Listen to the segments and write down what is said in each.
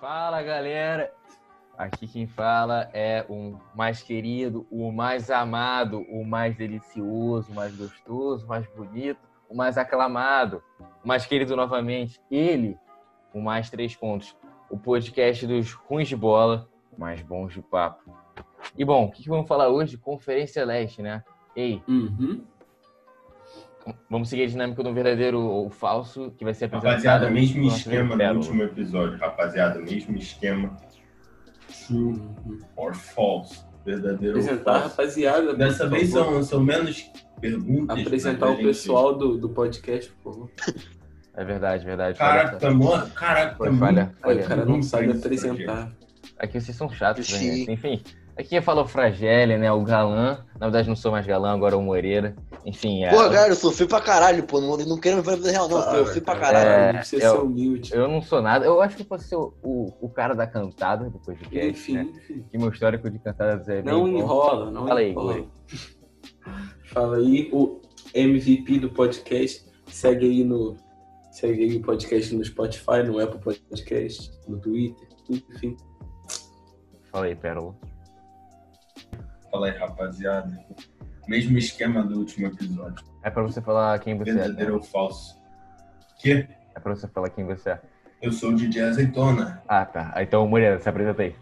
Fala galera, aqui quem fala é o mais querido, o mais amado, o mais delicioso, o mais gostoso, o mais bonito, o mais aclamado, o mais querido novamente, ele, o mais três pontos, o podcast dos ruins de bola, mais bons de papo. E bom, o que vamos falar hoje? Conferência Leste, né? Ei, Uhum. Vamos seguir a dinâmica do verdadeiro ou falso, que vai ser apresentado. Rapaziada, mesmo esquema do último episódio. Rapaziada, mesmo esquema. True or false. Verdadeiro ou Apresentar a falso. rapaziada. Dessa vez são, são menos perguntas. Apresentar mas a o gente- pessoal do, do podcast, por favor. É verdade, verdade. Caraca, tá Caraca, Foi tá falha, falha. O cara não sabe apresentar. Aqui vocês são chatos, né? Enfim, aqui quem fala é o Fragélia, né? O galã. Na verdade, não sou mais galã, agora é o Moreira. Enfim, é. Porra, cara, eu sofri pra caralho, pô. Não, não quero me ver vida real, não. Cara, eu sofri pra cara. caralho. É, não precisa eu- ser humilde. Eu não sou nada. Eu acho que eu fosse ser o, o, o cara da cantada do podcast, Enfim, né? enfim. Que meu histórico de cantadas é bem Não bom. enrola, não Fala aí, enrola. Guri. Fala aí, o MVP do podcast. Segue aí no. Segue aí o podcast no Spotify, no Apple Podcast, no Twitter, enfim. Fala aí, Pérola. Fala aí, rapaziada. Mesmo esquema do último episódio. É pra você falar quem você é. Verdadeiro né? ou falso? Que? É pra você falar quem você é. Eu sou o DJ Azeitona. Ah, tá. Ah, Então, Moreira, se apresenta aí.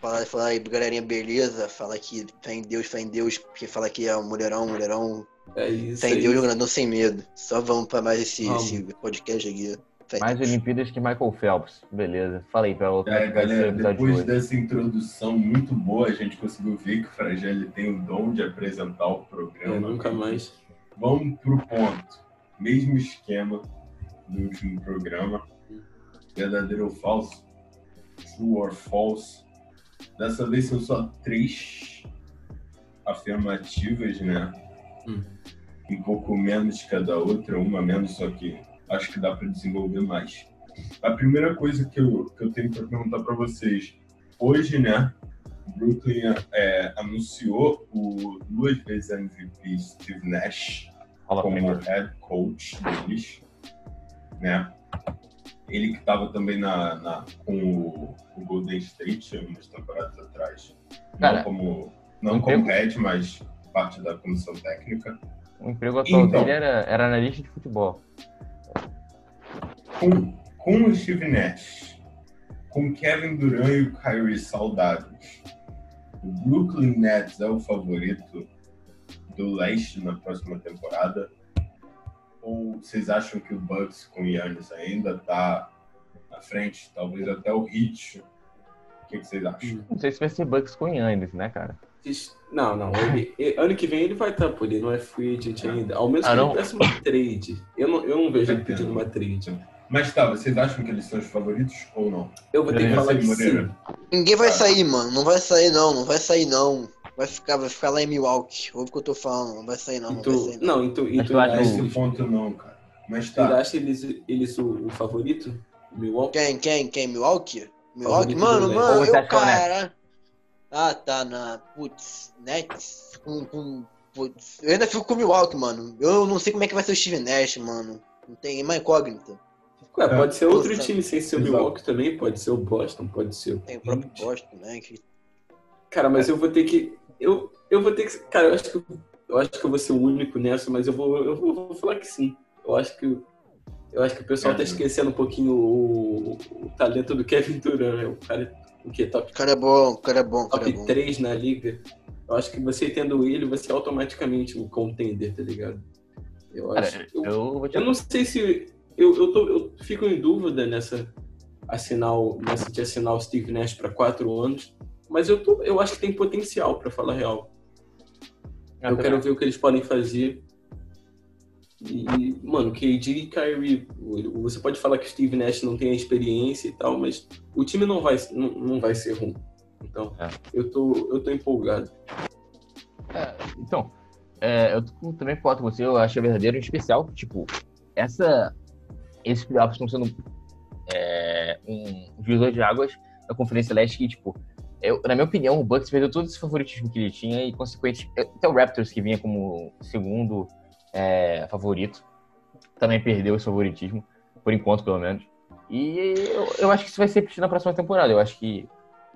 Fala, fala aí, galerinha, beleza? Fala que fé em Deus, fé em Deus. Quem fala que é um mulherão, mulherão. É isso. Fé é em Deus, isso. grandão sem medo. Só vamos pra mais esse, esse podcast aqui. Mais. Olimpíadas que Michael Phelps. Beleza. Fala aí, Pérola. como É, o galera, de depois hoje? dessa introdução muito boa, a gente conseguiu ver que o Fragile tem o dom de apresentar o programa. É, nunca mais. Vamos pro ponto. Mesmo esquema do último programa. Verdadeiro ou falso? True or false? Dessa vez são só três afirmativas, né? Hum. Um pouco menos cada outra, uma menos, só que acho que dá para desenvolver mais. A primeira coisa que eu, que eu tenho para perguntar para vocês. Hoje, né? o Brooklyn é, anunciou o duas vezes MVP Steve Nash Fala como primeiro. head coach deles, né? Ele que estava também na, na- com o, o Golden State umas temporadas atrás. Cara, não como, não um como head, mas parte da comissão técnica. O emprego atual Então. dele era, era analista de futebol. Com, com o Steve Nash, com Kevin Durant e o Kyrie saudáveis, o Brooklyn Nets é o favorito do leste na próxima temporada? Ou vocês acham que o Bucks com o Giannis ainda tá na frente? Talvez até o Heat? O que, que vocês acham? Não sei se vai ser Bucks com Yannis, né, cara? Não, não. Ele, ele- ano que vem ele vai estar por ele, não é free agent ainda. Ao menos Ah, que não? ele peça uma trade. Eu não, eu não vejo ele pedindo uma trade. Mas tá, vocês acham que eles são os favoritos ou não? Eu vou ter que falar que Moreira. sim. Ninguém vai Ah. sair, mano. Não vai sair, não. Não vai sair, não. Vai ficar, vai ficar lá em Milwaukee. Ouve o que eu tô falando. Não vai sair, não. E Não tu, vai sair, não. não, e e tu acha acha, Esse ponto não, cara. Mas tu tá. acha eles, eles o, o favorito? Milwaukee? Quem, quem, quem? Milwaukee? Milwaukee? Favorito Mano, mano, você eu, cara. Ah, tá, na. Putz, Nets. Com, com, putz. Eu ainda fico com o Milwaukee, mano. Eu não sei como é que vai ser o Steve Nash, mano. Não tem é uma incógnita. Ué, pode ser outro time sem ser o. Milwaukee também, pode ser o Boston, pode ser o Tem o próprio. Boston, né? Que Cara, mas eu vou ter que. Eu, eu vou ter que. Cara, eu acho que, eu- eu acho que eu vou ser o único nessa, mas eu vou, eu vou, vou falar que sim. Eu acho que. Eu acho que o pessoal tá É. esquecendo um pouquinho o, o talento do Kevin Durant. né? O cara o que top, o cara é bom, o cara é bom, o cara é top bom. 3 na liga. Eu acho que você tendo ele, você é automaticamente um contender, tá ligado? Eu acho. Cara, eu, eu vou te eu não sei se. Eu, eu, tô, eu fico em dúvida nessa assinar, o- nessa de assinar o Steve Nash para quatro anos, mas eu, tô, eu acho que tem potencial, para falar real. Eu quero ver o que eles podem fazer. E, mano, KD e Kyrie, você pode falar que o Steve Nash não tem a experiência e tal, mas o time não vai, não, não vai ser ruim. Então, É. eu, tô, eu tô empolgado. É, então, é, eu tô- também concordo com você, eu acho verdadeiro em especial, tipo, essa, esses playoffs estão sendo é, um divisor de águas da Conferência Leste que, tipo, eu, na minha opinião, o Bucks perdeu todo esse favoritismo que ele tinha e, consequente, até o Raptors, que vinha como segundo é, favorito, também perdeu esse favoritismo, por enquanto, pelo menos. E eu, eu acho que isso vai ser repetido na próxima temporada. Eu acho que.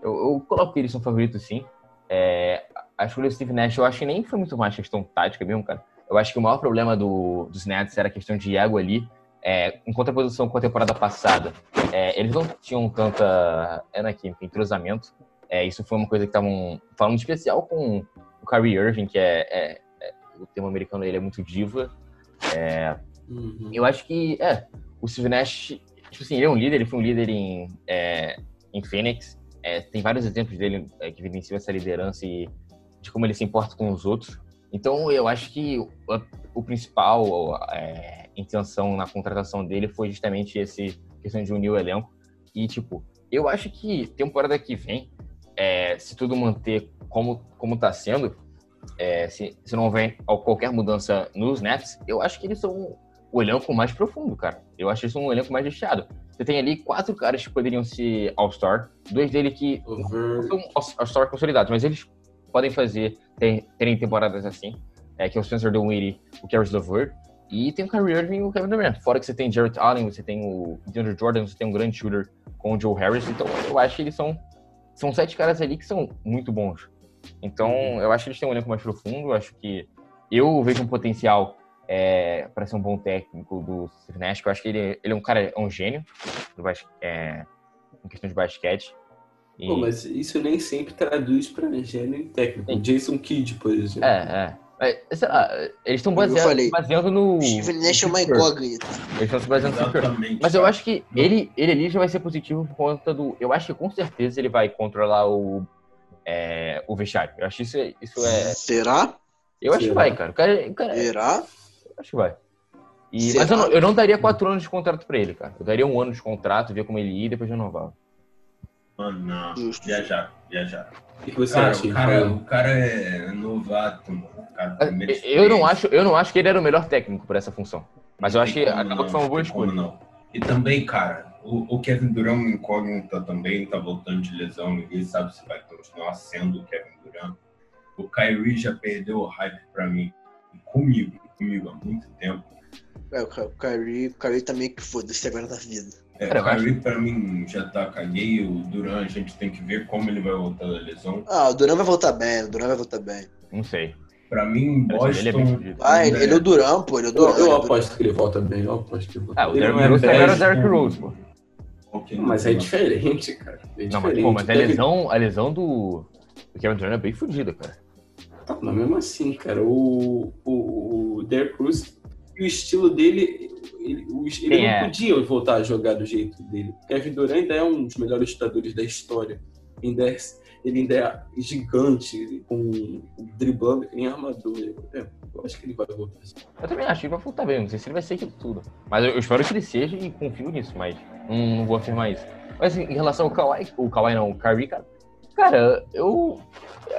Eu, eu coloco que eles são favoritos, sim. É, a escolha do Steve Nash, eu acho que nem foi muito mais questão tática mesmo, cara. Eu acho que o maior problema do, dos Nets era a questão de ego ali. É, em contraposição com a temporada passada, é, eles não tinham tanta é, né, entrosamento. É, isso foi uma coisa que estavam falando especial com o Kyrie Irving, que é, é, é o termo americano ele é muito diva. Uhum. Eu acho que é o Steve Nash, tipo assim, ele é um líder, ele foi um líder em, em Phoenix. tem vários exemplos dele que evidenciam essa liderança e de como ele se importa com os outros. Então, eu acho que o, o principal intenção na contratação dele foi justamente esse questão de unir o elenco. E, tipo, eu acho que temporada que vem, é, se tudo manter como, como tá sendo, é, se, se não houver qualquer mudança nos Nets, eu acho que eles são o elenco mais profundo, cara. Eu acho são um elenco mais recheado. Você tem ali quatro caras que poderiam ser All-Star, dois deles que uhum. são All-Star consolidados, mas eles podem fazer, ter, terem temporadas assim, é, que é o Spencer Dinwiddie, o Caris LeVert, e tem o Kyrie Irving e o Kevin Durant. Fora que você tem Jarrett Allen, você tem o DeAndre Jordan, você tem um grande shooter com o Joe Harris, então eu acho que eles são são sete caras ali que são muito bons. Então, uhum. eu acho que eles têm um elenco mais profundo, eu acho que eu vejo um potencial é, para ser um bom técnico do Steve Nash, eu acho que ele, ele é um cara, é um gênio é, em questão de basquete. E... Pô, mas isso nem sempre traduz para gênio técnico. Sim. Jason Kidd, por exemplo. É, é. Lá, eles estão baseando, baseando no. Steve Nash é uma incógnita. Eles estão se baseando no Mas eu acho que ele, ele ali já vai ser positivo por conta do. Eu acho que com certeza ele vai controlar o, é, o vestiário. Eu acho que isso, isso é. Será? Eu acho Será? que vai, cara. O cara, o cara Será? Eu acho que vai. E, mas eu não, eu não daria quatro anos de contrato pra ele, cara. Eu daria um ano de contrato, ver como ele ia e depois renovava. Mano, não. Justo. Viajar, viajar. O que você cara, acha? O cara, o cara é novato, mano. Cara, eu, não acho, eu não acho que ele era o melhor técnico para essa função. Mas eu acho que acabou que foi uma boa escolha. Não. E também, cara, o, o Kevin Durant incógnita também, tá voltando de lesão, ninguém sabe se vai continuar sendo o Kevin Durant. O Kyrie já perdeu o hype pra mim, comigo, comigo há muito tempo. É, o Kyrie, o Kyrie também que foda-se agora na vida. É, Cara, o Kyrie acho... pra mim já tá caguei. O Duran a gente tem que ver como ele vai voltar da lesão. Ah, o Duran vai voltar bem, o Duran vai voltar bem. Não sei. Pra mim, Boston. Ele é ah, ele, ele é o Duran, pô. Ele é o Duran. Eu, eu aposto que ele volta bem, eu aposto que ele volta Ah, o Derrick Rose o Derrick Rose, pô. Okay, mas é diferente, cara. É não, mas, pô, mas a lesão, a lesão do, do Kevin Durant é bem fodida, cara. Tá, mas mesmo assim, cara, o, o, o Derrick Rose o estilo dele, ele, ele não é? podia voltar a jogar do jeito dele. Kevin Durant ainda é um dos melhores chutadores da história. Ainda é, ele ainda é gigante, com driblando que nem armador. É, eu acho que ele vai voltar. Eu também acho que ele vai voltar bem. Não sei se ele vai ser aquilo tudo. Mas eu, espero que ele seja e confio nisso, mas não, não vou afirmar isso. Mas assim, em relação ao Kawhi, o Kawhi não, o Kyrie, cara, cara, eu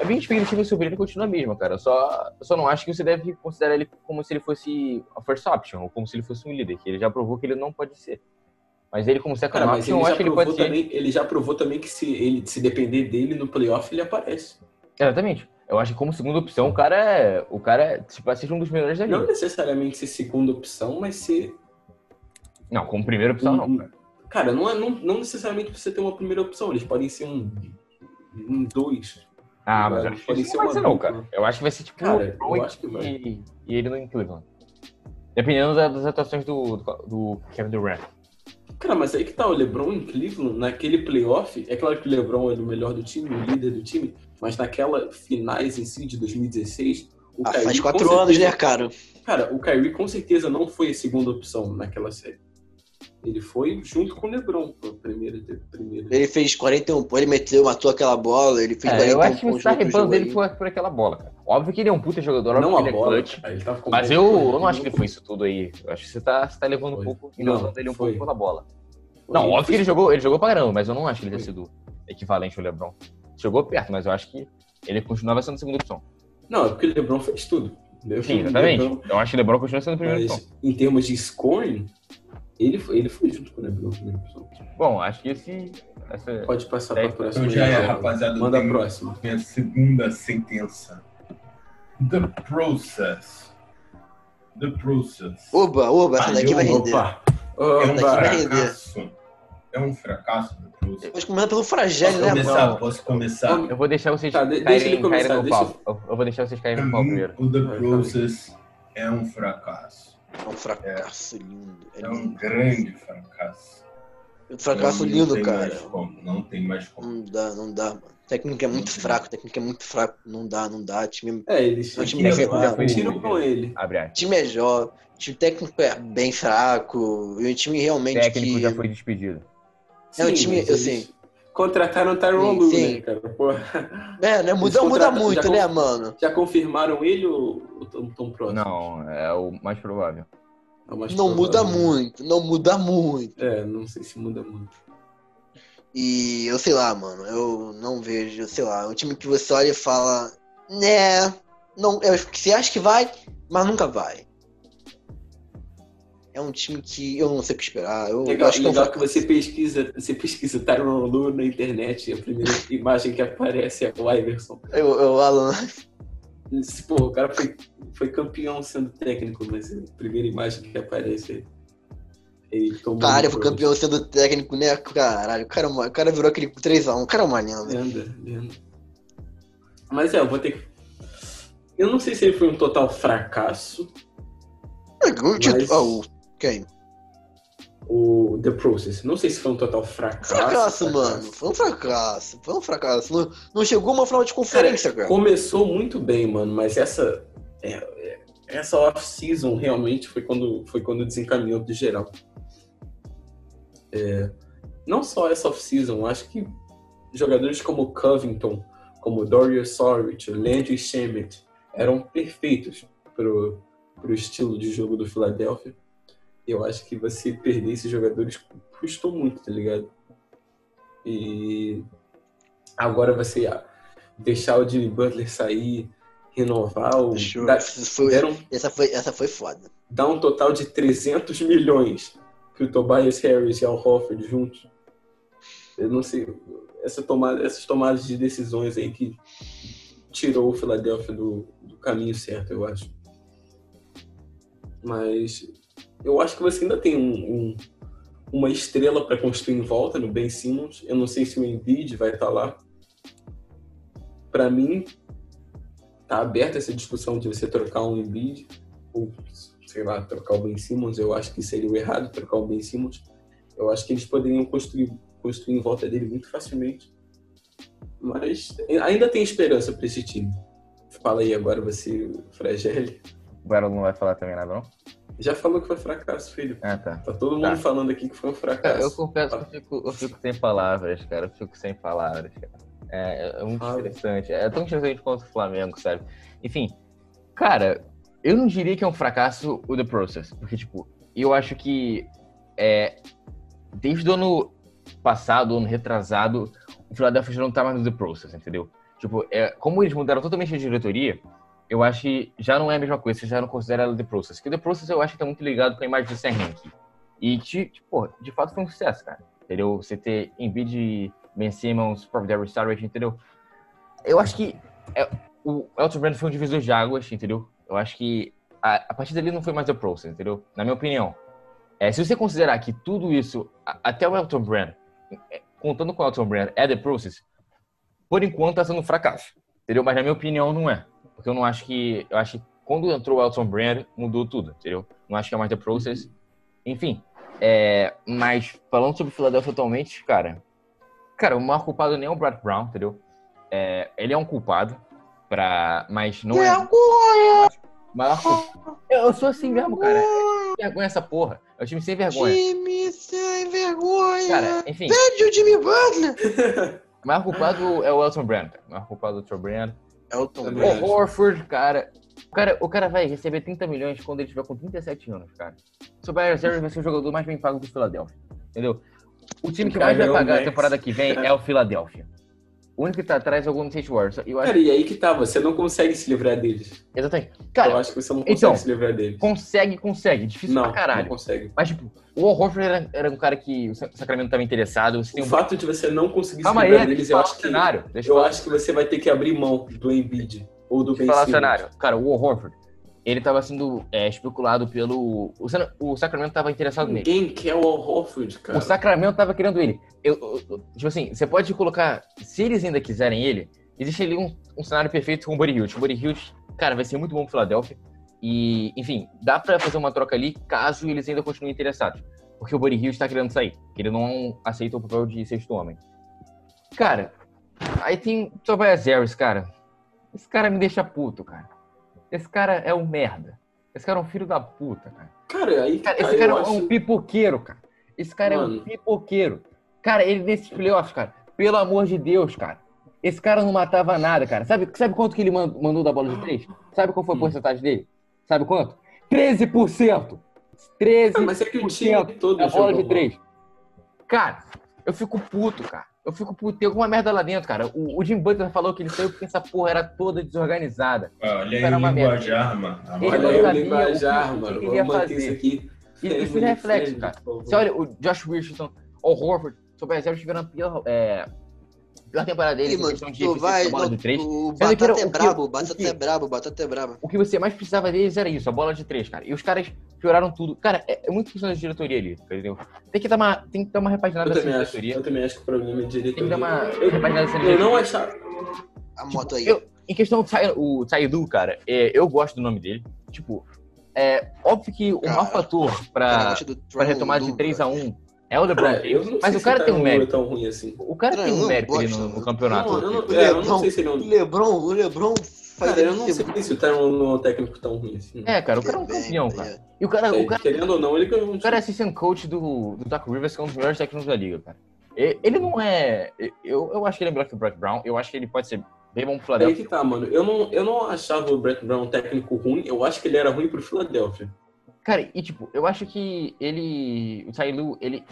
a minha expectativa sobre ele continua a mesma, cara. Só, só não acho que você deve considerar ele como se ele fosse a first option, ou como se ele fosse um líder, que ele já provou que ele não pode ser. Mas ele como second cara, option, eu acho que ele pode também, ser... Ele já provou também que se, ele, se depender dele no playoff, ele aparece. Exatamente. Eu acho que como segunda opção, o cara é. O cara é, tipo, um dos melhores da liga. Não necessariamente ser segunda opção, mas ser. Não, como primeira opção, um, não. Cara, cara não, é, não, não necessariamente você ter uma primeira opção. Eles podem ser um. Um dois. Ah, mas eu acho que não vai ser não, cara. Eu acho que vai ser tipo cara, eu acho que vai. E, e ele no Cleveland. Dependendo das atuações do, do, do, Kevin Durant. Cara, mas aí que tá, o LeBron em Cleveland, naquele playoff, é claro que o LeBron é o melhor do time, o líder do time, mas naquela finais em si de 2016, o ah, Kyrie, faz quatro anos, certeza, né, cara? Cara, o Kyrie com certeza não foi a segunda opção naquela série. Ele foi junto com o Lebron para primeiro, primeiro. Ele fez 41 pontos, ele meteu, matou aquela bola, ele fez é, 41 Eu acho que tá ribando dele por, por aquela bola, cara. Óbvio que ele é um puta jogador, não a ele bola, é clutch, tá mas eu, eu não acho que ele foi isso tudo aí. Eu acho que você tá, você tá levando foi. um pouco, não, ele um foi. pouco pela bola. Foi. Não, óbvio que ele jogou, ele jogou pra caramba, mas eu não acho que ele tenha sido equivalente ao LeBron. Chegou perto, mas eu acho que ele continuava sendo a segunda opção. Não, é porque o LeBron fez tudo. Sim, exatamente. Lebron... Eu acho que o LeBron continua sendo a primeira mas, opção. Em termos de scoring, ele foi, ele foi junto com o LeBron na opção. Bom, acho que esse. Essa Pode passar para a próxima. Então já é, rapaziada. Manda a próxima. Minha segunda sentença. The Process. The Process. Oba, oba, essa daqui vai render. Opa. Opa. É um fracasso. é um fracasso do Bruce? Mas começando pelo Fragile, Posso né, começar? mano? Posso começar? Eu vou deixar vocês Tá, caírem, deixa ele caírem começar, no deixa pau. Eu, vou deixar vocês caírem no pau mim, primeiro. o The Vai, Process é um fracasso. É um fracasso lindo. É É um lindo. grande fracasso. Um fracasso Não lindo, tem cara. mais como, não tem mais como. Não dá, não dá, mano. O técnico é muito fraco, o técnico é muito fraco. Não dá, não dá. O time, É, eles O time já foi- tiram com ele. Abre o time é jovem, o time técnico é bem fraco. E o time O realmente técnico que... já foi despedido. É, o Sim, time, mas eu eles sei. Contrataram o Tyron Lue, sim. né, cara? Porra. É, né? Muda, muda muito, né, mano? Já confirmaram ele ou o Tom? Não, é o mais provável. É o mais Não muda provável. muito, não muda muito. É, não sei se muda muito. E eu sei lá, mano, eu não vejo, sei lá, é um time que você olha e fala, né, não, eu, você acha que vai, mas nunca vai. É um time que eu não sei o que esperar. Eu Legal, acho que é legal que você pesquisa, você pesquisa Tyron Lue na internet e a primeira imagem que aparece é o Iverson. Eu, eu, Alan, Pô, o cara foi, foi campeão sendo técnico, mas a primeira imagem que aparece é ele tomou. cara, foi campeão sendo técnico, né? Caralho, o cara, é o cara virou aquele 3x1, o cara é uma lenda. Lenda, lenda. Mas é, eu vou ter que. Eu não sei se ele foi um total fracasso. Título, Mas- ah, o quem? O The Process. Não sei se foi um total fracasso. Fracasso, mano. Foi um fracasso. Foi um fracasso. Não, não chegou uma final de conferência, cara. Começou muito bem, mano, mas essa. é, é, essa off-season realmente foi quando, foi quando desencaminhou do geral. É, não só essa off-season, acho que jogadores como Covington, como Dorian Saric, Landry Shamet eram perfeitos pro, pro estilo de jogo do Philadelphia. Eu acho que você perder esses jogadores custou muito, tá ligado? E agora você deixar o Jimmy Butler sair, renovar o. Dar, Foi- deram- essa, foi, essa foi foda. dar um total de 300 milhões pro Tobias Harris e Al Horford juntos. Eu não sei. Essa tomada, essas tomadas de decisões aí que tirou o Philadelphia do, do caminho certo, eu acho. Mas eu acho que você ainda tem um, um- uma estrela para construir em volta no Ben Simmons. Eu não sei se o Embiid vai estar lá. Para mim, tá aberta essa discussão de você trocar um Embiid ou sei lá, trocar o Ben Simmons. Eu acho que seria o errado trocar o Ben Simmons. Eu acho que eles poderiam construir, construir em volta dele muito facilmente. Mas ainda tem esperança para esse time. Fala aí agora você, Fragile. O Barão não vai falar também nada, não? Já falou que foi fracasso, filho. Ah, tá. Tá todo mundo Tá. falando aqui que foi um fracasso. eu confesso que eu fico, eu fico sem palavras, cara. Eu fico sem palavras, cara. É, é muito Fala. interessante. É tão interessante quanto o Flamengo, sabe? Enfim, cara, eu não diria que é um fracasso o The Process. Porque, tipo, eu acho que é, desde o ano passado, ano retrasado, o Philadelphia não tá mais no The Process, entendeu? Tipo, é, como eles mudaram totalmente a diretoria, eu acho que já não é a mesma coisa, você já não considera ela The Process. Porque The Process eu acho que tá muito ligado com a imagem do Sam Hinkie. E, tipo, de fato foi um sucesso, cara. Entendeu? Você ter Embiid, Ben Simmons, próprio Darius Saric, entendeu? Eu acho que é, o Elton Brand foi um divisor de águas, entendeu? Eu acho que a, a partir dali não foi mais The Process, entendeu? Na minha opinião. É, se você considerar que tudo isso, a- até o Elton Brand, é, contando com o Elton Brand, é The Process, por enquanto tá sendo um fracasso, entendeu? Mas na minha opinião não é. Porque eu não acho que... Eu acho que quando entrou o Elton Brand, mudou tudo, entendeu? Não acho que é mais The Process. Enfim, é, mas falando sobre o Philadelphia atualmente, cara, cara, o maior culpado nem é o Brad Brown, entendeu? É, ele é um culpado, pra, mas não é. Vergonha! Maior culpado. Eu, sou assim mesmo, cara. É vergonha essa porra. É um time sem vergonha. Time sem vergonha! Cara, enfim, Pede o Jimmy Butler! o maior culpado é o Elton Brand. O maior culpado é o Elton Brand. Elton Também Brand. O Horford, cara. O cara, o cara vai receber 30 milhões quando ele tiver com 37 anos, cara. O Tobias Harris vai ser o jogador mais bem pago do Philadelphia. Entendeu? O time que mais vai é pagar a temporada que vem é o Philadelphia. O único que tá atrás é o Golden State Warriors. Eu acho, Cara, e aí que tá, você não consegue se livrar deles. exatamente. eu Cara, acho que você não consegue então, se livrar deles. consegue, consegue. Difícil Não, pra caralho. não consegue. Mas, tipo, o Horford era, era um cara que o Sa- Sacramento tava interessado. O um... fato de você não conseguir Calma se aí, livrar deixa deles, eu eu acho que eu falar- acho que você vai ter que abrir mão do Embiid ou do Ben eu Simmons. Cara, o Horford, ele tava sendo é, especulado pelo. O, San- o Sacramento tava interessado nele. Ninguém quer o Al Horford, cara. O Sacramento tava querendo ele. Eu, eu- eu- tipo assim, você pode colocar. Se eles ainda quiserem ele, existe ali um, um cenário perfeito com o Buddy Hilde. O Buddy Hilde, cara, vai ser muito bom pro Philadelphia. E, enfim, dá pra fazer uma troca ali caso eles ainda continuem interessados. Porque o Buddy Hilde tá querendo sair. que Ele não aceita o papel de sexto homem. Cara, aí tem o Tobias Harris, cara. Esse cara me deixa puto, cara. Esse cara é um merda. Esse cara é um filho da puta, cara. Cara, aí que Cara, tá, esse cara é acho... um pipoqueiro, cara. Esse cara é um Mano. pipoqueiro. Cara, ele nesses playoffs, cara, pelo amor de Deus, cara. Esse cara não matava nada, cara. Sabe, sabe quanto que ele man- mandou da bola de três? Sabe qual foi a Hum. porcentagem dele? Sabe quanto? 13%! 13% Ah, mas é que o time todo da bola de três. Cara, eu fico puto, cara. Eu fico puto. Tem alguma merda lá dentro, cara. O, o Jim Butler falou que ele saiu porque essa porra era toda desorganizada. Olha aí Era uma merda. linguajar, mano. Ele Olha não aí o sabia linguajar, o que- o que mano. ele Vamos ia manter fazer. isso aqui. E isso é reflexo, cara. Você olha, o Josh Richardson, o Horford, o Tobias Harris tiveram a pior, é, pior temporada deles Ih, em mano, questão de vai. bola de três. O Batata é brabo, o Batata é brabo, o Batata é brabo. O que você mais precisava deles era isso, a bola de três, cara. E os caras pioraram tudo. Cara, é, é muito questão da diretoria ali, entendeu? Tem que dar uma, tem que dar uma repaginada Eu nessa também, acho, diretoria. eu também acho que o problema é de Tem que dar diretoria. uma Eu, repaginada nessa eu diretoria. não achava... A moto aí. Eu, em questão do Sai- o Saidu, cara, é, eu gosto do nome dele. Tipo, é óbvio que o maior fator pra, do pra retomada de Tron, 3x1 é o LeBron Cara, eu James. não Mas sei o cara se tem tá um mérito. tão ruim assim. O cara tem Eu um mérito no, no campeonato. Não, eu não, O é, eu não Lebron- sei se ele é O um... Lebron, o Lebron Cara, eu não sei se o Tyron não é um técnico tão ruim assim. É, cara, o cara é um campeão, tá cara. E o cara, o cara, Querendo ou não, ele ganhou um o cara é assistant coach do, do Doc Rivers, que é um dos melhores técnicos da liga, cara. Ele não é. Eu, eu acho que ele é melhor que o Brett Brown. Eu acho que ele pode ser bem bom pro Aí Philadelphia. que tá, mano. Eu não, eu não achava o Brett Brown um técnico ruim. Eu acho que ele era ruim pro Philadelphia. Cara, e tipo, eu acho que ele. O Ty Lue, ele.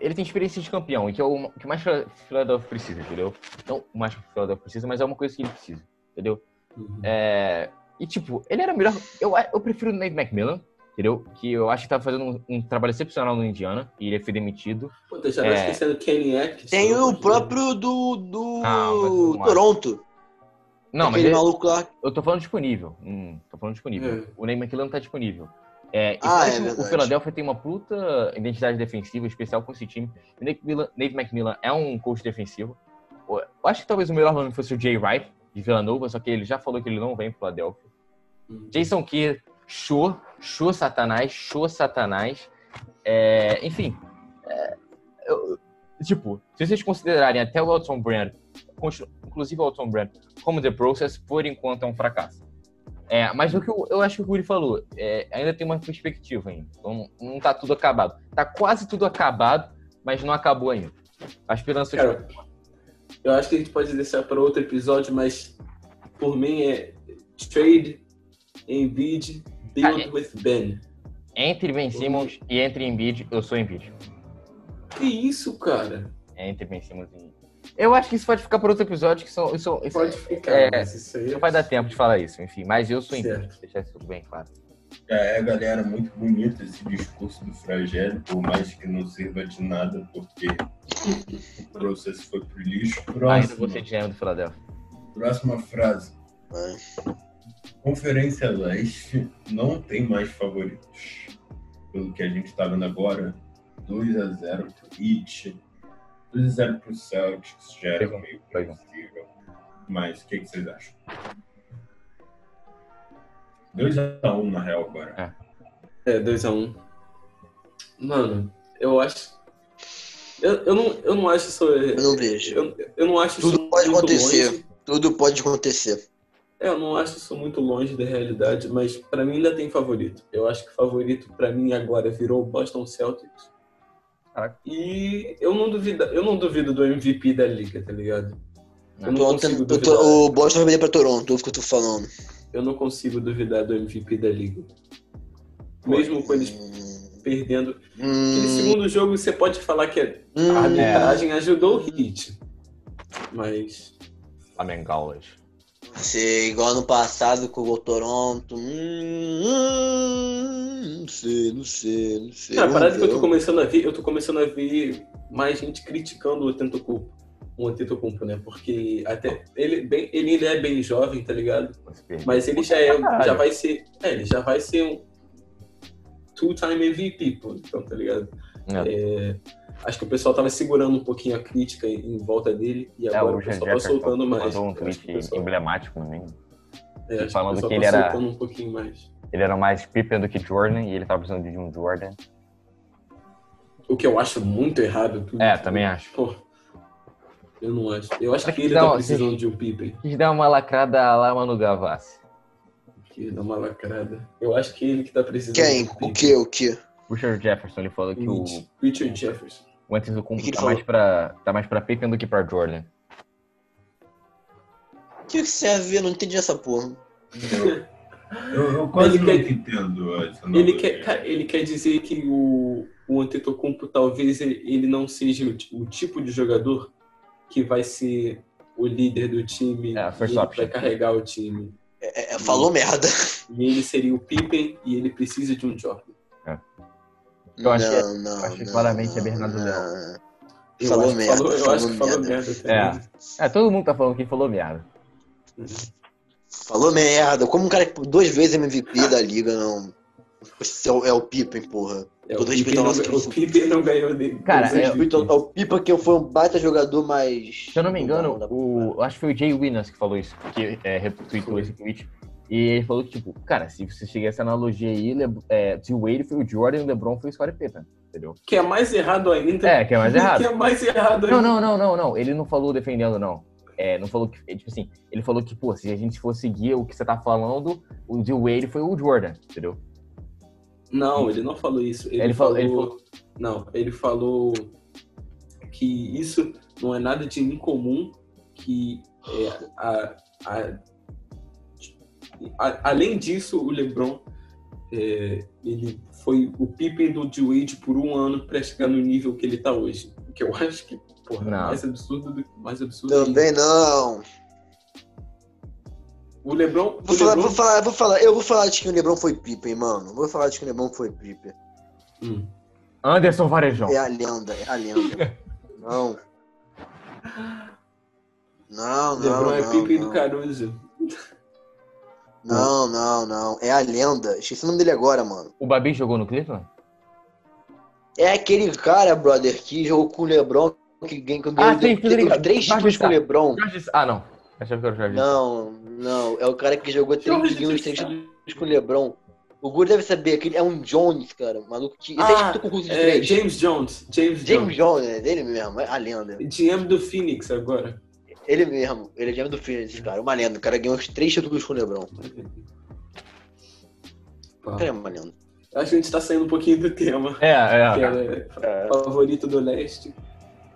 Ele tem experiência de campeão, e que é o que mais o Philadelphia precisa, entendeu? Não o mais que o Philadelphia precisa, mas é uma coisa que ele precisa, entendeu? É, e tipo, ele era melhor. Eu, eu prefiro o Nate McMillan, entendeu? Que eu acho que tá fazendo um, um trabalho excepcional no Indiana, e ele foi demitido. Pô, já tá É. esquecendo Kenny Atkins. Tem pelo amor o próprio do, do Ah, mas. Toronto. Não, mas aquele ele- maluco lá. eu tô falando disponível. Hum, tô falando disponível. É. O Nate McMillan tá disponível. É, e Ah, é que o-. Philadelphia tem uma puta identidade defensiva especial com esse time. O Nate, Miller- Nate McMillan é um coach defensivo. Eu acho que talvez o melhor nome fosse o Jay Wright, de Villanova, só que ele já falou que ele não vem pro Philadelphia. Deus. Jason Kidd, show, show satanás, show satanás. É, enfim, é, eu- tipo, se vocês considerarem até o Elton Brand, inclusive o Elton Brand, como The Process, por enquanto é um fracasso. É, mas o que eu, eu acho que o Guri falou, é, ainda tem uma perspectiva ainda. Então, não tá tudo acabado. Tá quase tudo acabado, mas não acabou ainda. A esperança Cara, eu acho que a gente pode deixar para outro episódio, mas por mim é trade Embiid build Cara, with Ben. entre Ben Simmons e entre Embiid, eu sou Embiid. Que isso, cara? Entre Ben Simmons e Eu acho que isso pode ficar por outro episódio, que são, isso, isso, Pode ficar, é, mas isso aí não vai dar tempo de falar isso, enfim. Mas eu sou Embiid, deixar isso bem claro. Já é, galera, muito bonito esse discurso do Fragério, por mais que não sirva de nada, porque o processo foi pro lixo. Ainda Próximo, você de GM do Philadelphia. próxima frase. Conferência Leste não tem mais favoritos. Pelo que a gente está vendo agora, 2x0 pro Heat, 2x0 pro Celtics, já era a meio a um. previsível. Mas o que, que vocês acham? 2x1 na real agora. É, 2x1. Mano, eu acho. Eu, eu, não, eu não acho isso. Eu não vejo. Eu, eu não acho Tudo isso pode muito acontecer. longe. Tudo pode acontecer. É, eu não acho isso muito longe da realidade, mas pra mim ainda tem favorito. Eu acho que favorito pra mim agora virou o Boston Celtics. Caraca. E eu não duvido, eu não duvido do MVP da liga, tá ligado? Eu não Toronto- consigo duvidar. tô- o Boston vai vender pra Toronto, é o que eu tô falando. Eu não consigo duvidar do MVP da liga. Mesmo com eles Hum, perdendo. Aquele hum, segundo jogo você pode falar que a hum, arbitragem ajudou o Heat. Mas Flamengolas. Sei, igual no passado com o Toronto. Hum, hum, não sei, não sei, não sei. Cara, parada que eu tô começando a ver, eu tô começando a ver mais gente criticando o Tentocuppo. O Antetokounmpo, né? Porque até ele, bem, ele ainda é bem jovem, tá ligado? Mas ele já é, já vai ser, é, ele já vai ser um two-time MVP, pô, então, tá ligado? É, acho que o pessoal tava segurando um pouquinho a crítica em, volta dele e É, agora o o pessoal tá soltando mais. mandou um tweet que pessoal- emblemático no mim. é, acho falando o pessoal que tá ele era- soltando um pouquinho mais. Ele era mais Pippen do que Jordan e ele tava precisando de um Jordan. O que eu acho muito errado. Tudo. É, também acho. Pô, eu não acho. Eu acho que que ele tá uma- precisando de um Pippen. Quis dar uma lacrada lá, Manu Gavassi. Que dá uma lacrada. Eu acho que ele que tá precisando Quem? de um O que? O que? Richard Jefferson, ele falou que o, Richard Jefferson. o Antetokounmpo tá falou? mais, pra, tá mais pra Pippen do que pra Jordan. O que que serve? Eu não entendi essa porra. Eu, eu quase Ele não quer- entendo essa Ele quer, ele quer dizer que o, o Antetokounmpo talvez ele, ele não seja o tipo de jogador que vai ser o líder do time É, e first vai carregar o time. É, é, falou merda. E ele seria o Pippen e ele precisa de um Jordan. Eu acho que é- não, não, acho que não, claramente é não, Bernardo não. Leão. Eu Falou acho que merda, falou- eu falou acho que falou merda. merda também. É, todo mundo tá falando que falou merda. Falou merda. Como um cara que duas vezes MVP da liga, não. Esse é o, é o Pippen, porra. É, Todo o, respeito Pippen ao não, nosso o querido. Pippen não ganhou dele. Cara, é, MVP. Então, é o Pippen que foi um baita jogador, mas. Se eu não me engano, o, acho que foi o Jay Winners que falou isso, que é, retweetou esse tweet. E ele falou que, tipo, cara, se você chegar a essa analogia aí, Le, é, se o Wade foi o Jordan e o LeBron foi o Scottie Pippen, entendeu? Que é mais errado ainda. É, que é mais errado. Que é mais errado Não, ainda. não, não, não, não. Ele não falou defendendo, não. É, não falou que. é, Tipo assim, ele falou que, pô, se a gente for seguir o que você tá falando, o de Wade foi o Jordan, entendeu? Não, ele não falou isso. Ele, Ele falou, falou- ele falou- Não, ele falou que isso não é nada de incomum, que é, a, a- a- além disso, o LeBron é, ele foi o Pippen do D. Wade por um ano para chegar no nível que ele tá hoje. O que eu acho que, porra, Não. mais absurdo do mais absurdo. ainda. Também não. O LeBron, Vou o falar, LeBron vou falar, vou falar. Eu vou falar de que o Lebron foi Pippen, mano. Vou falar de que o Lebron foi Pippen. Hum. Anderson Varejão. É a lenda, é a lenda. Não. Não, não. LeBron é não, Pippen não. do Caruso. Não, não, não. É a lenda. Esqueci o nome dele agora, mano. O Babi jogou no Cleveland? É aquele cara, brother, que jogou com o Lebron, que ganhou Ah, ganhou sim, três títulos com o. Lebron. Ah, não. Achava que era o Jorge. Não, não. É o cara que jogou três, Jorge ganhou os Sá. três títulos com o Lebron. O Guru deve saber, aquele é um Jones, cara. Maluco que. Ah, concurso de É, três. James Jones. James, James Jones. Jones, é dele mesmo, é a lenda. GM do Phoenix agora. Ele mesmo, ele é GM do Phoenix, cara. Uma lenda. O cara ganhou os três títulos com o Lebron. Pá. Cara é uma lenda. Acho que a gente tá saindo um pouquinho do tema. É, é. Que era favorito do leste.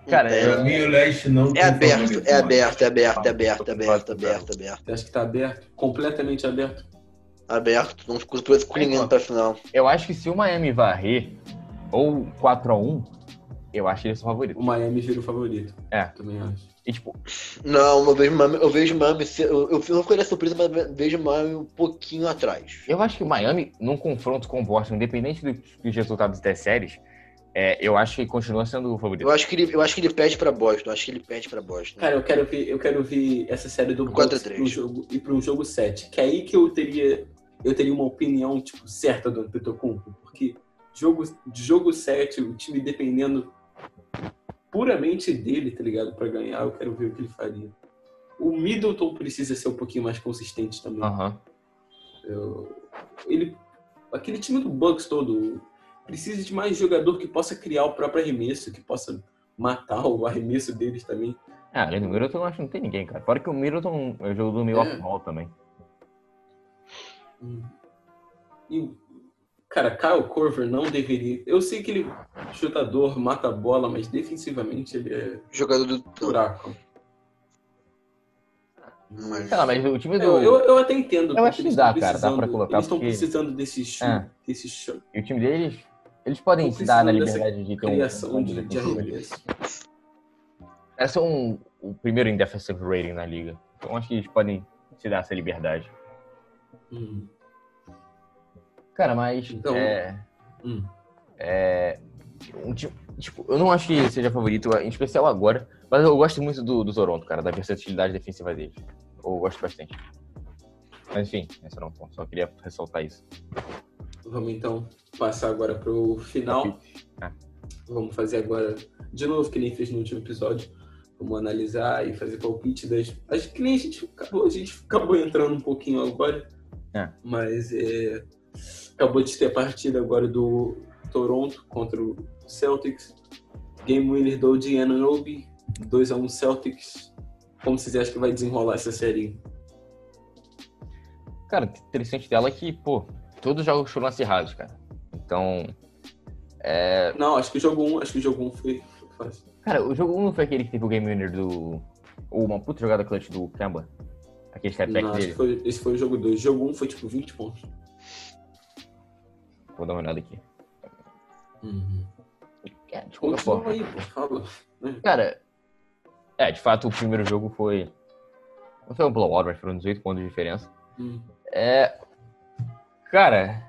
Cara, É, Pra mim, o Leste não É tem aberto, favorito, é aberto, é aberto, é aberto, é aberto, é aberto, é aberto. Você acha que tá aberto? Completamente aberto? Aberto, não ficou surpresa com ninguém pra final. Eu acho que se o Miami varrer, ou 4x1, eu acho que eles são favoritos. O Miami vira o favorito. É. Também acho. E, tipo, Não, eu vejo Miami, eu vejo Miami, se- eu, eu não ficaria surpresa, mas vejo Miami um pouquinho atrás. eu acho que o Miami, num confronto com o Boston, independente do- dos resultados das séries, é, eu acho que continua sendo o favorito. Eu acho que ele, eu acho que ele perde pra Boston, eu acho que ele perde pra Boston. Cara, eu quero ver, eu quero ver essa série do Quatro a Bucks três. pro jogo e para um jogo 7. Que é aí que eu teria eu teria uma opinião tipo certa do Antetokounmpo, porque jogo de jogo 7, o time dependendo puramente dele, tá ligado? Pra ganhar, eu quero ver o que ele faria. O Middleton precisa ser um pouquinho mais consistente também. Aham. Eu- ele, aquele time do Bucks todo precisa de mais jogador que possa criar o próprio arremesso, que possa matar o arremesso deles também. Ah, além do Middleton, eu acho que não tem ninguém, cara. Fora que o Middleton é o jogo do Milwaukee É. Ball também. E, cara, Kyle Korver não deveria. Eu sei que ele é chutador, mata a bola, mas defensivamente ele é Jogador do. buraco. Mas- lá, mas o time do. Eu, eu, eu até entendo. Eu acho que eles dá, cara, dá pra colocar, Eles estão porque- precisando desse chute, É. desse chute, E o time deles, eles podem se dar na liberdade de ter um. criação um de, de arremesso. São um, o primeiro em defensive rating na liga. Então acho que eles podem se dar essa liberdade. Hum, Cara, mas. Então- é, hum. é, um tipo, eu não acho que seja favorito, em especial agora, mas eu gosto muito do, do Toronto, cara, da versatilidade defensiva dele. Eu gosto bastante. Mas enfim, esse era um ponto, só queria ressaltar isso. Vamos então passar agora pro final. Ah. Vamos fazer agora, de novo, que nem fez no último episódio. Vamos analisar e fazer palpite das. Acho que nem a gente acabou, a gente acabou entrando um pouquinho agora. É. Mas é, acabou de ter a partida agora do Toronto contra o Celtics. Game winner do Anunoby, 2x1 Celtics. Como vocês acham que vai desenrolar essa série? Cara, o interessante dela é que, pô, todos os jogos foram acirrados, cara. Então, é... Não, acho que o jogo 1, acho que o jogo 1 foi, foi fácil. Cara, o jogo 1 não foi aquele que teve o game winner do... Ou uma puta jogada clutch do Kemba? Aquele step back Não, dele. foi, esse foi o jogo 2. O jogo 1 foi tipo 20 pontos. Vou dar uma olhada aqui. Uhum. É, de qualquer forma. aí, fala. Cara, é, de fato, o primeiro jogo foi... Não foi um blowout, mas foram 18 pontos de diferença. Hum. É. Cara.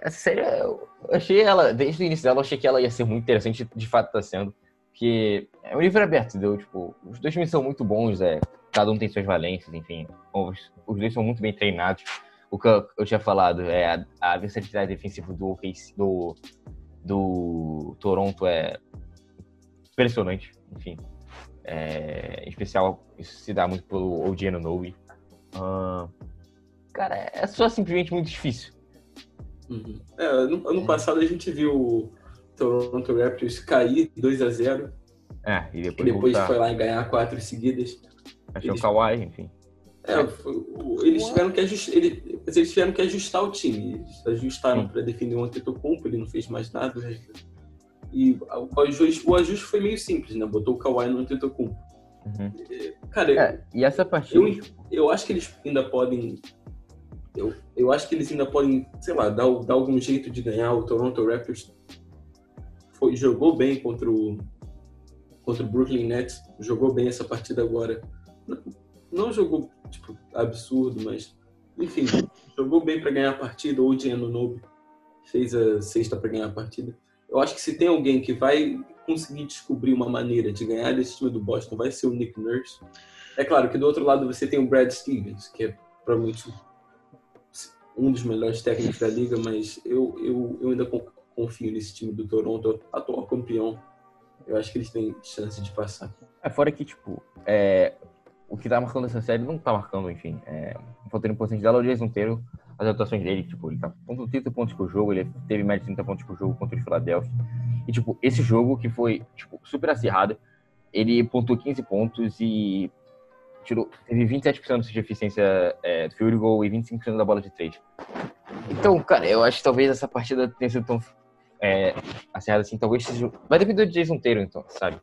Essa série, eu achei ela. Desde o início dela, eu achei que ela ia ser muito interessante. De fato, tá sendo. Porque é um livro aberto, entendeu? Tipo, os dois times são muito bons, é, cada um tem suas valências, enfim. Os, os dois são muito bem treinados. O que eu, eu tinha falado é a, a versatilidade defensiva do, do, do Toronto é impressionante, enfim. É, em especial, isso se dá muito pelo OG Anunoby. Ah, cara, é só simplesmente muito difícil. Uhum. É, ano, ano passado a gente viu o Toronto Raptors cair 2 a 0 É, e e depois, depois voltar. foi lá e ganhar quatro seguidas. Achei o eles- Kawhi, enfim. É, foi- o- eles tiveram que ajustar, ele- mas eles tiveram que ajustar o time. Eles ajustaram para defender o Antetokounmpo, ele não fez mais nada. o resto- E o ajuste, o ajuste foi meio simples, né? Botou o Kawhi no Antetokounmpo. Uhum. Cara, É, e essa partida. Eu, eu acho que eles ainda podem. Eu, eu acho que eles ainda podem, sei lá, dar, dar algum jeito de ganhar. O Toronto Raptors foi, jogou bem contra o, contra o Brooklyn Nets. Jogou bem essa partida agora. Não, não jogou, tipo, absurdo, mas. Enfim, jogou bem para ganhar a partida. O Gianno Nobe fez a sexta para ganhar a partida. Eu acho que se tem alguém que vai conseguir descobrir uma maneira de ganhar desse time do Boston, vai ser o Nick Nurse. É claro que do outro lado você tem o Brad Stevens, que é provavelmente um dos melhores técnicos da liga, mas eu, eu, eu ainda con- confio nesse time do Toronto, atual campeão. Eu acho que eles têm chance de passar. É fora que, tipo, é, o que tá marcando essa série não tá marcando, enfim. É, faltando importante dela, o Jason Taylor, as atuações dele, tipo, ele tá com 30 pontos por jogo, ele teve mais de 30 pontos por jogo contra o Philadelphia. E, tipo, esse jogo que foi, tipo, super acirrado, ele pontuou 15 pontos e tirou, teve 27% de eficiência é, do field goal e 25% da bola de três. Então, cara, eu acho que talvez essa partida tenha sido tão é, assim, talvez seja... Vai depender do Jason Taylor, então, sabe?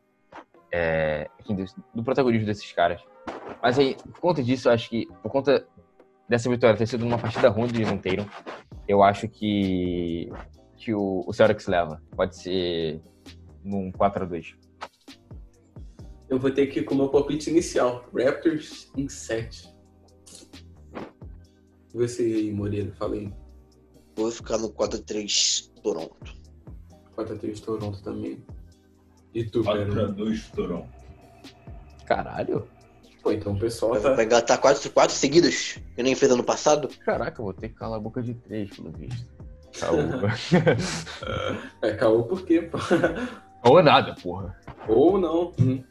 É, enfim, do, do protagonismo desses caras. Mas aí, por conta disso, eu acho que, por conta dessa vitória ter sido numa partida ruim do Jason Taylor, eu acho que, que o, o Celtics leva. Pode ser num 4x2. Eu vou ter que ir com o meu palpite inicial. Raptors em 7. Você aí, Moreira, fala aí. Vou ficar no 4-3 Toronto. 4x3 Toronto também. E tu, cara? 4x2 Toronto. Caralho. Pô, então o pessoal Vai tá. pegar tá 4 4 seguidos, que nem fez ano passado. Caraca, eu vou ter que calar a boca de três, pelo visto. Caô. É caô por quê, pô? Ou nada, porra. Ou não. Hum.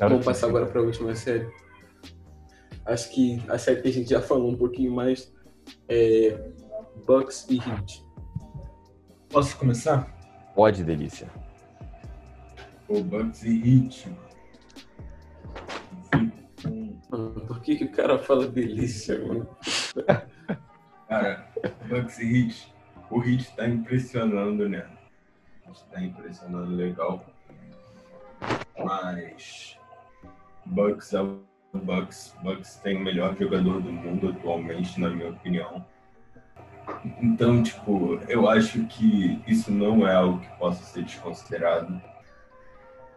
Vamos passar agora para a última série. Acho que a série que a gente já falou um pouquinho mais é Bucks e Heat. Posso começar? Pode, delícia. O Bucks e Heat. Mano, por que, que o cara fala delícia, mano? Cara, Bucks e Heat. O Heat tá impressionando, né? Tá impressionando legal. Mas Bucks é o Bucks. Bucks tem o melhor jogador do mundo atualmente, na minha opinião. Então, tipo, eu acho que isso não é algo que possa ser desconsiderado.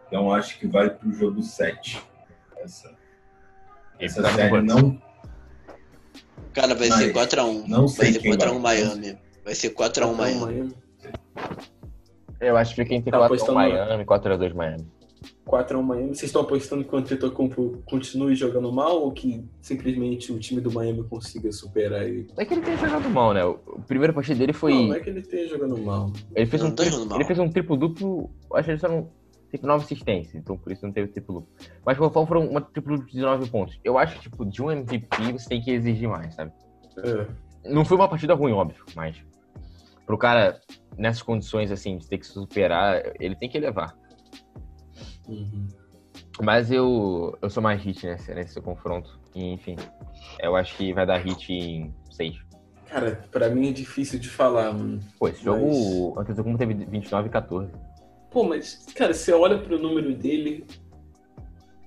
Então, acho que vai pro jogo 7. Essa, essa no série não Cara, vai Mas ser 4x1. não sei Vai ser quem 4x1 vai. Miami. Vai ser 4x1 Miami. Eu acho que fica entre Tá 4x1 apostando- Miami e 4x2 Miami. 4 x Miami. Vocês estão apostando que o Antetokounmpo continue jogando mal ou que simplesmente o time do Miami consiga superar ele? Não é que ele tenha jogado mal, né? O primeiro partido dele foi. Não, não é que ele esteja jogando mal. Ele fez Não um, tá tri- ele fez um triplo duplo, acho que ele só não. Tipo, 9 assistências, então por isso não teve triplo duplo. Mas qualquer forma foram uma triplo duplo de 19 pontos. Eu acho que, tipo, de um MVP você tem que exigir mais, sabe? É. Não foi uma partida ruim, óbvio, mas pro cara, nessas condições assim, de ter que superar, ele tem que levar. Uhum. Mas eu, eu sou mais hit nesse, nesse confronto. E, enfim, eu acho que vai dar hit em 6. Cara, pra mim é difícil de falar, mano. Pô, esse jogo, Mas- o Antetokounmpo teve 29 e 14. Pô, mas, cara, você olha pro número dele,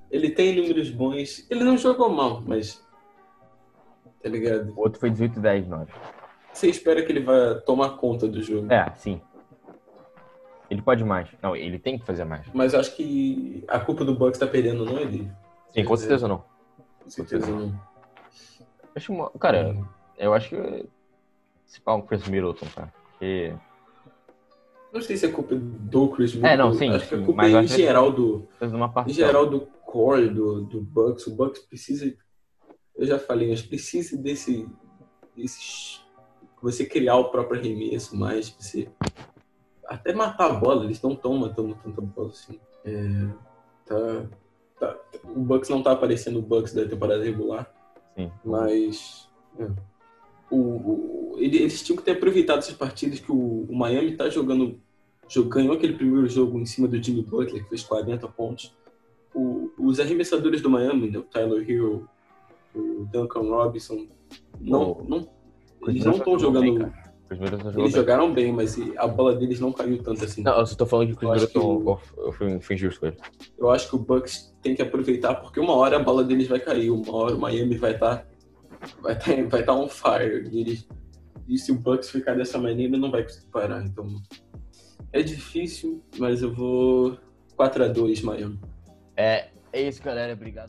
ele tem números bons. Ele não jogou mal, mas. Tá ligado? O outro foi 18 e 10, 9. Você espera que ele vá tomar conta do jogo. É, sim. Ele pode mais. Não, ele tem que fazer mais. Mas eu acho que a culpa do Bucks tá perdendo, não é dele. Sim, com certeza não. Com certeza não. Acho uma- cara, eu acho que se pá um Chris Middleton, cara. Porque. Não sei se é culpa do Chris Middleton. É, não, sim, Acho que a sim, culpa é em geral do. Em geral do core do, do Bucks. O Bucks precisa. Eu já falei, mas precisa desse. desse você criar o próprio arremesso mais. Você até matar a bola. Eles não estão matando tanta bola assim. É, tá, tá- o Bucks não tá aparecendo o Bucks da temporada regular. Sim. Mas. é. O, o- ele- eles tinham que ter aproveitado essas partidas que o, o Miami tá jogando. jog- Ganhou aquele primeiro jogo em cima do Jimmy Butler, que fez 40 pontos. Os arremessadores do Miami, né, o Tyler Hero, o Duncan Robinson, não, Pô, não, eles não estão jogou bem, Middleton jogou Eles bem. jogaram bem, mas a bola deles não caiu tanto assim. Não, eu só tô falando que o Chris Eu Middleton. o- Eu fui, fui injusto com ele. Eu acho que o Bucks tem que aproveitar, porque uma hora a bola deles vai cair, uma hora o Miami vai estar vai tá, vai tá on fire. E, eles, e se o Bucks ficar dessa maneira, não vai conseguir parar. Então é difícil, mas eu vou 4 a 2 Miami. É, é isso, galera. Obrigado.